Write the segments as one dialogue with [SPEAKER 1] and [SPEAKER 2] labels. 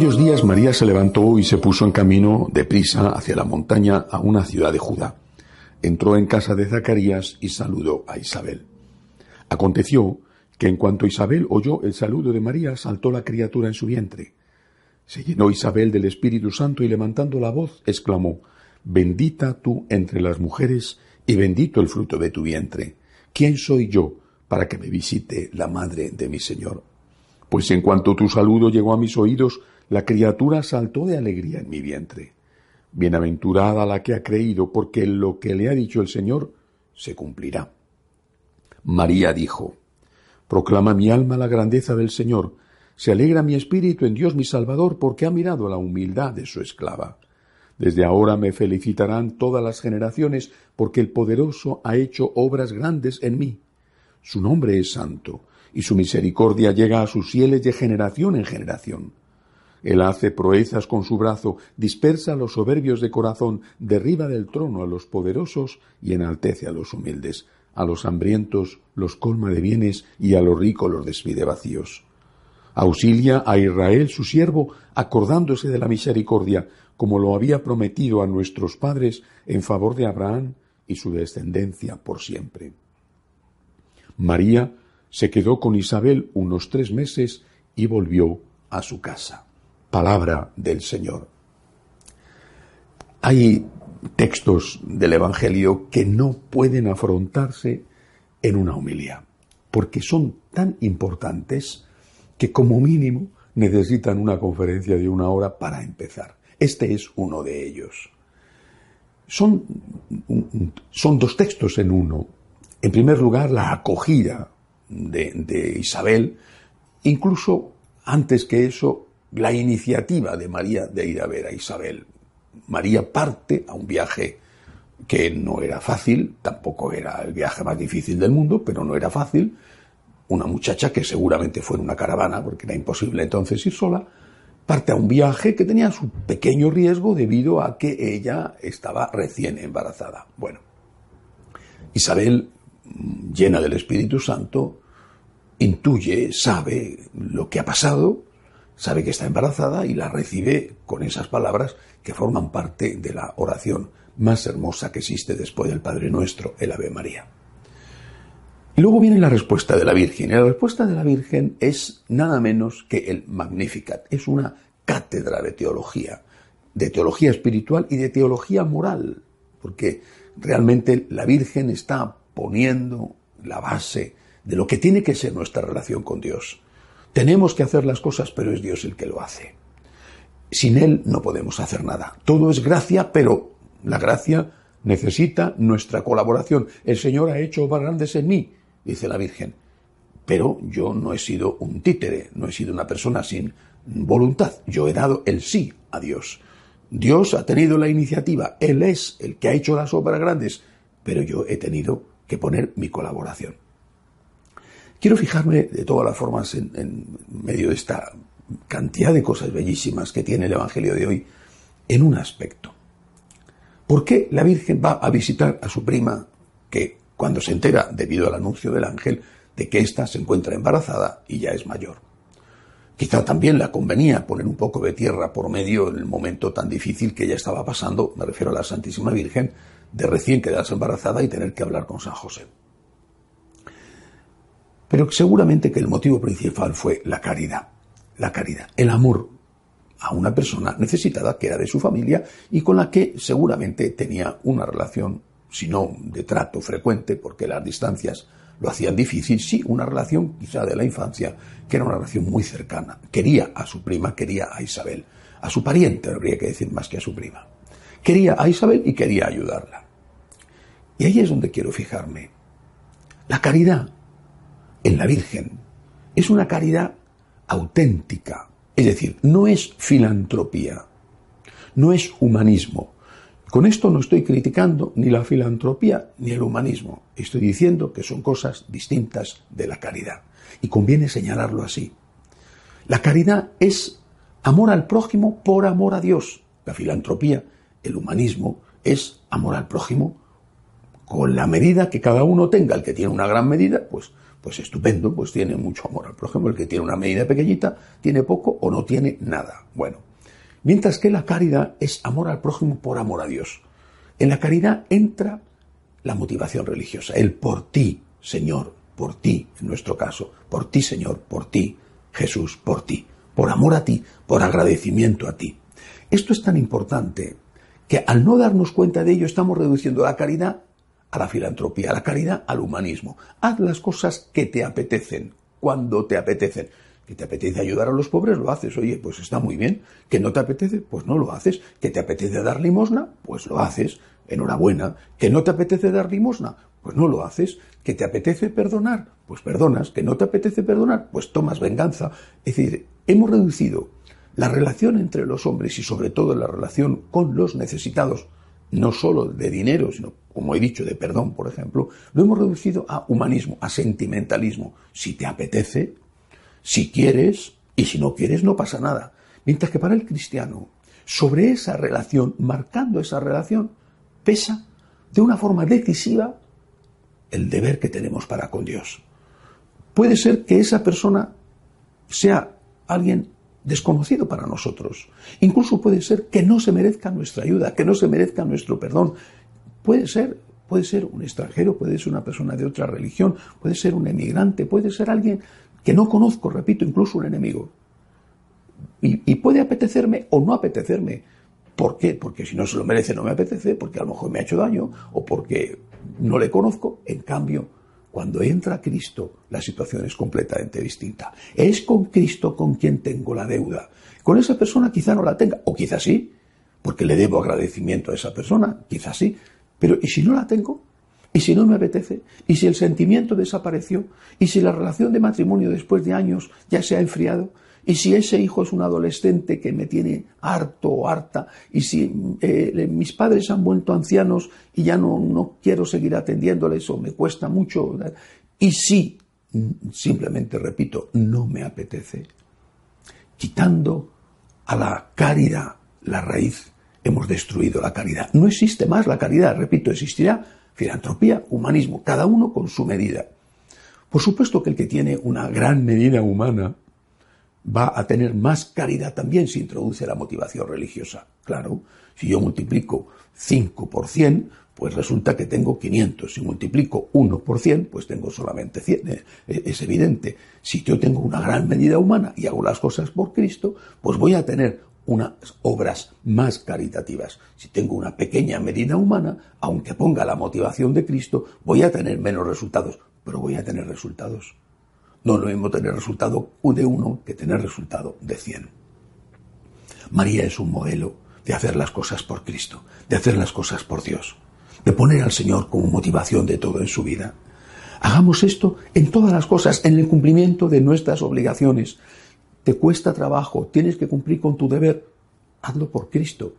[SPEAKER 1] aquellos días María se levantó y se puso en camino deprisa hacia la montaña a una ciudad de Judá. Entró en casa de Zacarías y saludó a Isabel. Aconteció que en cuanto Isabel oyó el saludo de María, saltó la criatura en su vientre. Se llenó Isabel del Espíritu Santo y levantando la voz, exclamó, Bendita tú entre las mujeres y bendito el fruto de tu vientre. ¿Quién soy yo para que me visite la madre de mi Señor? Pues en cuanto tu saludo llegó a mis oídos, la criatura saltó de alegría en mi vientre. Bienaventurada la que ha creído, porque lo que le ha dicho el Señor se cumplirá. María dijo, Proclama mi alma la grandeza del Señor, se alegra mi espíritu en Dios mi Salvador, porque ha mirado la humildad de su esclava. Desde ahora me felicitarán todas las generaciones, porque el poderoso ha hecho obras grandes en mí. Su nombre es santo, y su misericordia llega a sus fieles de generación en generación. Él hace proezas con su brazo, dispersa a los soberbios de corazón, derriba del trono a los poderosos y enaltece a los humildes. A los hambrientos los colma de bienes y a los ricos los despide vacíos. Auxilia a Israel su siervo, acordándose de la misericordia, como lo había prometido a nuestros padres en favor de Abraham y su descendencia por siempre. María se quedó con Isabel unos tres meses y volvió a su casa. Palabra del Señor. Hay textos del Evangelio que no pueden afrontarse en una homilía, porque son tan importantes que como mínimo necesitan una conferencia de una hora para empezar. Este es uno de ellos. Son, son dos textos en uno. En primer lugar, la acogida de, de Isabel, incluso antes que eso, la iniciativa de María de ir a ver a Isabel. María parte a un viaje que no era fácil, tampoco era el viaje más difícil del mundo, pero no era fácil. Una muchacha que seguramente fue en una caravana, porque era imposible entonces ir sola, parte a un viaje que tenía su pequeño riesgo debido a que ella estaba recién embarazada. Bueno, Isabel, llena del Espíritu Santo, intuye, sabe lo que ha pasado, sabe que está embarazada y la recibe con esas palabras que forman parte de la oración más hermosa que existe después del Padre Nuestro, el Ave María. Y luego viene la respuesta de la Virgen. Y la respuesta de la Virgen es nada menos que el Magnificat. Es una cátedra de teología, de teología espiritual y de teología moral, porque realmente la Virgen está poniendo la base de lo que tiene que ser nuestra relación con Dios. Tenemos que hacer las cosas, pero es Dios el que lo hace. Sin Él no podemos hacer nada. Todo es gracia, pero la gracia necesita nuestra colaboración. El Señor ha hecho obras grandes en mí, dice la Virgen. Pero yo no he sido un títere, no he sido una persona sin voluntad. Yo he dado el sí a Dios. Dios ha tenido la iniciativa, Él es el que ha hecho las obras grandes, pero yo he tenido que poner mi colaboración. Quiero fijarme de todas las formas en, medio de esta cantidad de cosas bellísimas que tiene el Evangelio de hoy en un aspecto. ¿Por qué la Virgen va a visitar a su prima que cuando se entera, debido al anuncio del ángel, de que ésta se encuentra embarazada y ya es mayor? Quizá también la convenía poner un poco de tierra por medio en el momento tan difícil que ella estaba pasando, me refiero a la Santísima Virgen, de recién quedarse embarazada y tener que hablar con San José. Pero seguramente que el motivo principal fue la caridad. La caridad, el amor a una persona necesitada que era de su familia y con la que seguramente tenía una relación, si no de trato frecuente, porque las distancias lo hacían difícil, sí, una relación quizá de la infancia, que era una relación muy cercana. Quería a su prima, quería a Isabel, a su pariente, habría que decir más que a su prima. Quería a Isabel y quería ayudarla. Y ahí es donde quiero fijarme. La caridad en la Virgen es una caridad auténtica, es decir, no es filantropía, no es humanismo. Con esto no estoy criticando ni la filantropía ni el humanismo, estoy diciendo que son cosas distintas de la caridad y conviene señalarlo así. La caridad es amor al prójimo por amor a Dios. La filantropía, el humanismo, es amor al prójimo con la medida que cada uno tenga. El que tiene una gran medida, pues pues estupendo, pues tiene mucho amor al prójimo. El que tiene una medida pequeñita tiene poco o no tiene nada. Bueno, mientras que la caridad es amor al prójimo por amor a Dios. En la caridad entra la motivación religiosa, el por ti, Señor, por ti, en nuestro caso, por ti, Señor, por ti, Jesús, por ti, por amor a ti, por agradecimiento a ti. Esto es tan importante que al no darnos cuenta de ello estamos reduciendo la caridad a la filantropía, a la caridad al humanismo. Haz las cosas que te apetecen, cuando te apetecen. Que te apetece ayudar a los pobres, lo haces. Oye, pues está muy bien. Que no te apetece, pues no lo haces. Que te apetece dar limosna, pues lo haces. Enhorabuena. Que no te apetece dar limosna, pues no lo haces. Que te apetece perdonar, pues perdonas. Que no te apetece perdonar, pues tomas venganza. Es decir, hemos reducido la relación entre los hombres y sobre todo la relación con los necesitados, no solo de dinero, sino, como he dicho, de perdón, por ejemplo, lo hemos reducido a humanismo, a sentimentalismo. Si te apetece, si quieres, y si no quieres, no pasa nada. Mientras que para el cristiano, sobre esa relación, marcando esa relación, pesa de una forma decisiva el deber que tenemos para con Dios. Puede ser que esa persona sea alguien desconocido para nosotros. Incluso puede ser que no se merezca nuestra ayuda, que no se merezca nuestro perdón. Puede ser, puede ser un extranjero, puede ser una persona de otra religión, puede ser un emigrante, puede ser alguien que no conozco, repito, incluso un enemigo. Y, puede apetecerme o no apetecerme. ¿Por qué? Porque si no se lo merece no me apetece, porque a lo mejor me ha hecho daño o porque no le conozco. En cambio, cuando entra Cristo, la situación es completamente distinta. Es con Cristo con quien tengo la deuda. Con esa persona quizá no la tenga, o quizá sí, porque le debo agradecimiento a esa persona, quizá sí. Pero ¿y si no la tengo? ¿Y si no me apetece? ¿Y si el sentimiento desapareció? ¿Y si la relación de matrimonio después de años ya se ha enfriado? Y si ese hijo es un adolescente que me tiene harto o harta, y si eh, mis padres han vuelto ancianos y ya no, no quiero seguir atendiéndoles o me cuesta mucho, y si, simplemente repito, no me apetece, quitando a la caridad la raíz, hemos destruido la caridad. No existe más la caridad, repito, existirá filantropía, humanismo, cada uno con su medida. Por supuesto que el que tiene una gran medida humana, va a tener más caridad también si introduce la motivación religiosa. Claro, si yo multiplico 5 por 100, pues resulta que tengo 500. Si multiplico 1 por 100, pues tengo solamente 100. Eh, eh, es evidente. Si yo tengo una gran medida humana y hago las cosas por Cristo, pues voy a tener unas obras más caritativas. Si tengo una pequeña medida humana, aunque ponga la motivación de Cristo, voy a tener menos resultados, pero voy a tener resultados. No lo mismo tener resultado de uno que tener resultado de cien. María es un modelo de hacer las cosas por Cristo, de hacer las cosas por Dios, de poner al Señor como motivación de todo en su vida. Hagamos esto en todas las cosas, en el cumplimiento de nuestras obligaciones. Te cuesta trabajo, tienes que cumplir con tu deber, hazlo por Cristo.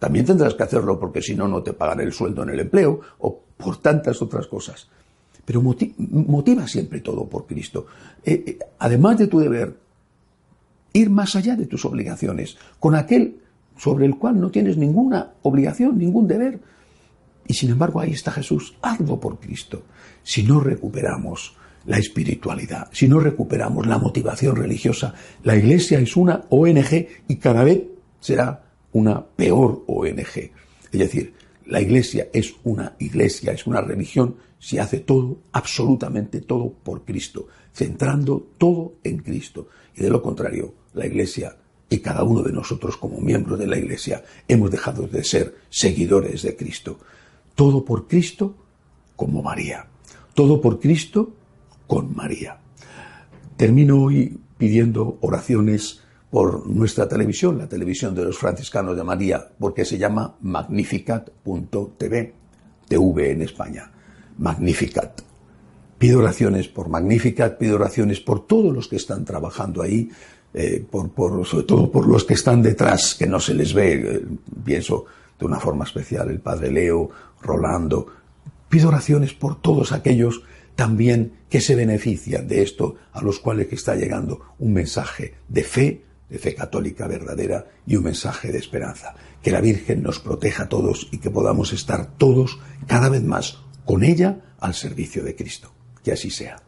[SPEAKER 1] También tendrás que hacerlo porque si no, no te pagan el sueldo en el empleo o por tantas otras cosas pero motiva siempre todo por Cristo. Eh, eh, además de tu deber, ir más allá de tus obligaciones, con aquel sobre el cual no tienes ninguna obligación, ningún deber. Y sin embargo ahí está Jesús, hazlo por Cristo. Si no recuperamos la espiritualidad, si no recuperamos la motivación religiosa, la Iglesia es una ONG y cada vez será una peor ONG. Es decir, la Iglesia es una iglesia, es una religión si hace todo, absolutamente todo por Cristo, centrando todo en Cristo. Y de lo contrario, la Iglesia y cada uno de nosotros como miembros de la Iglesia hemos dejado de ser seguidores de Cristo. Todo por Cristo como María. Todo por Cristo con María. Termino hoy pidiendo oraciones por nuestra televisión, la televisión de los franciscanos de María, porque se llama magnificat.tv, TV en España. Magnificat. Pido oraciones por Magnificat, pido oraciones por todos los que están trabajando ahí, eh, por, sobre todo por los que están detrás, que no se les ve, eh, pienso de una forma especial el Padre Leo, Rolando. Pido oraciones por todos aquellos también que se benefician de esto, a los cuales está llegando un mensaje de fe, de fe católica verdadera y un mensaje de esperanza. Que la Virgen nos proteja a todos y que podamos estar todos cada vez más con ella al servicio de Cristo. Que así sea.